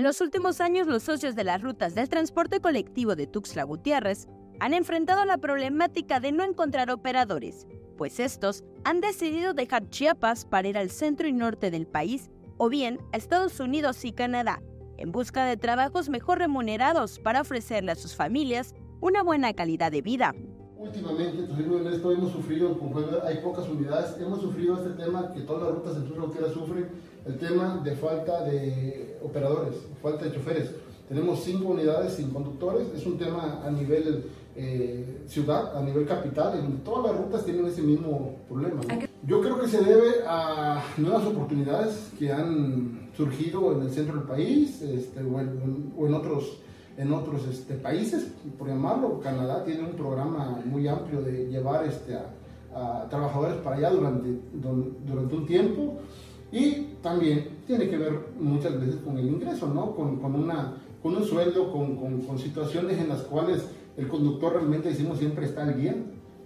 En los últimos años, los socios de las rutas del transporte colectivo de Tuxtla Gutiérrez han enfrentado la problemática de no encontrar operadores, pues estos han decidido dejar Chiapas para ir al centro y norte del país o bien a Estados Unidos y Canadá, en busca de trabajos mejor remunerados para ofrecerle a sus familias una buena calidad de vida. Últimamente, en esto hemos sufrido, hay pocas unidades, hemos sufrido este tema que todas las rutas en frontera sufren, el tema de falta de operadores, falta de choferes. Tenemos cinco unidades sin conductores, es un tema a nivel eh, ciudad, a nivel capital, en todas las rutas tienen ese mismo problema. Yo creo que se debe a nuevas oportunidades que han surgido en el centro del país este, o, en, otros, en otros este, países, por llamarlo. Canadá tiene un programa muy amplio de llevar este, a, trabajadores para allá durante, un tiempo y también tiene que ver muchas veces con el ingreso, ¿no? con, un sueldo, con situaciones en las cuales el conductor realmente decimos siempre está al día,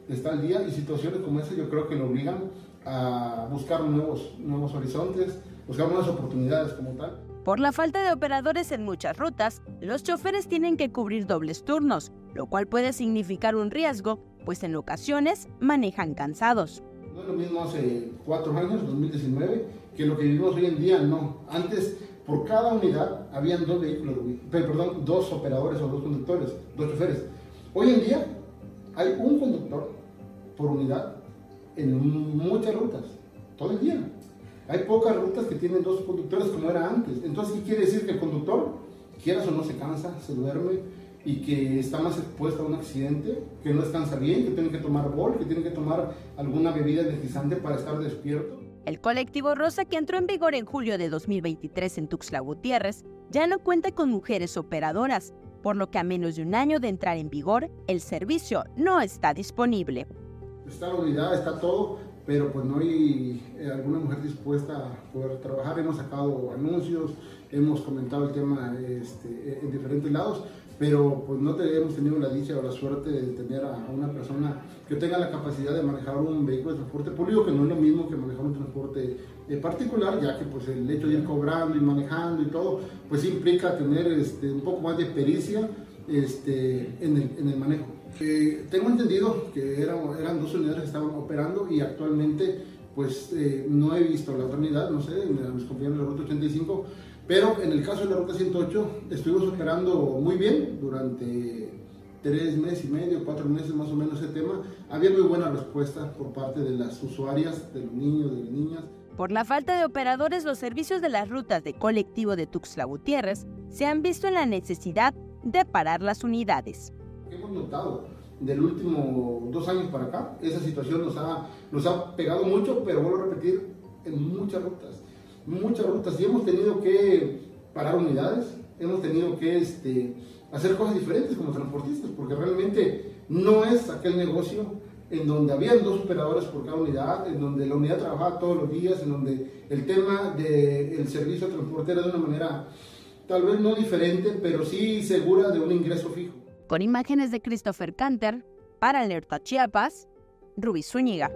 está al día y situaciones como esa yo creo que lo obligan a buscar nuevos, nuevos horizontes, buscar nuevas oportunidades como tal. Por la falta de operadores en muchas rutas, los choferes tienen que cubrir dobles turnos, lo cual puede significar un riesgo, pues en ocasiones manejan cansados. No es lo mismo hace cuatro años, 2019, que lo que vivimos hoy en día, no. Antes, por cada unidad, habían dos vehículos, perdón, dos operadores o dos conductores, dos choferes. Hoy en día hay un conductor por unidad en muchas rutas, todo el día. Hay pocas rutas que tienen dos conductores como era antes. Entonces, ¿qué quiere decir? Que el conductor, quieras o no, se cansa, se duerme y que está más expuesto a un accidente, que no descansa bien, que tiene que tomar bol, que tiene que tomar alguna bebida energizante para estar despierto. El colectivo Rosa, que entró en vigor en julio de 2023 en Tuxtla Gutiérrez, ya no cuenta con mujeres operadoras, por lo que a menos de un año de entrar en vigor, el servicio no está disponible. Está la unidad, está todo, pero pues no hay eh, alguna mujer dispuesta a poder trabajar. Hemos sacado anuncios, hemos comentado el tema este, en diferentes lados, pero pues no hemos tenido la dicha o la suerte de tener a una persona que tenga la capacidad de manejar un vehículo de transporte público, que no es lo mismo que manejar un transporte eh, particular, ya que pues el hecho de ir cobrando y manejando y todo, pues implica tener este, un poco más de pericia este, en, el, en el manejo. Eh, tengo entendido que eran, eran dos unidades que estaban operando y actualmente pues eh, no he visto la otra unidad, no sé, mis compañeros de la Ruta 85, pero en el caso de la Ruta 108 estuvimos operando muy bien durante tres meses y medio, cuatro meses más o menos ese tema. Había muy buena respuesta por parte de las usuarias, de los niños, de las niñas. Por la falta de operadores, los servicios de las rutas de colectivo de Tuxtla Gutiérrez se han visto en la necesidad de parar las unidades. Hemos notado del último dos años para acá, esa situación nos ha, nos ha pegado mucho, pero vuelvo a repetir, en muchas rutas muchas rutas y hemos tenido que parar unidades, hemos tenido que este, hacer cosas diferentes como transportistas, porque realmente no es aquel negocio en donde habían dos operadores por cada unidad, en donde la unidad trabajaba todos los días, en donde el tema del servicio de transporte era de una manera tal vez no diferente, pero sí segura de un ingreso fijo. Con imágenes de Christopher Canter, para Alerta Chiapas, Rubí Zúñiga.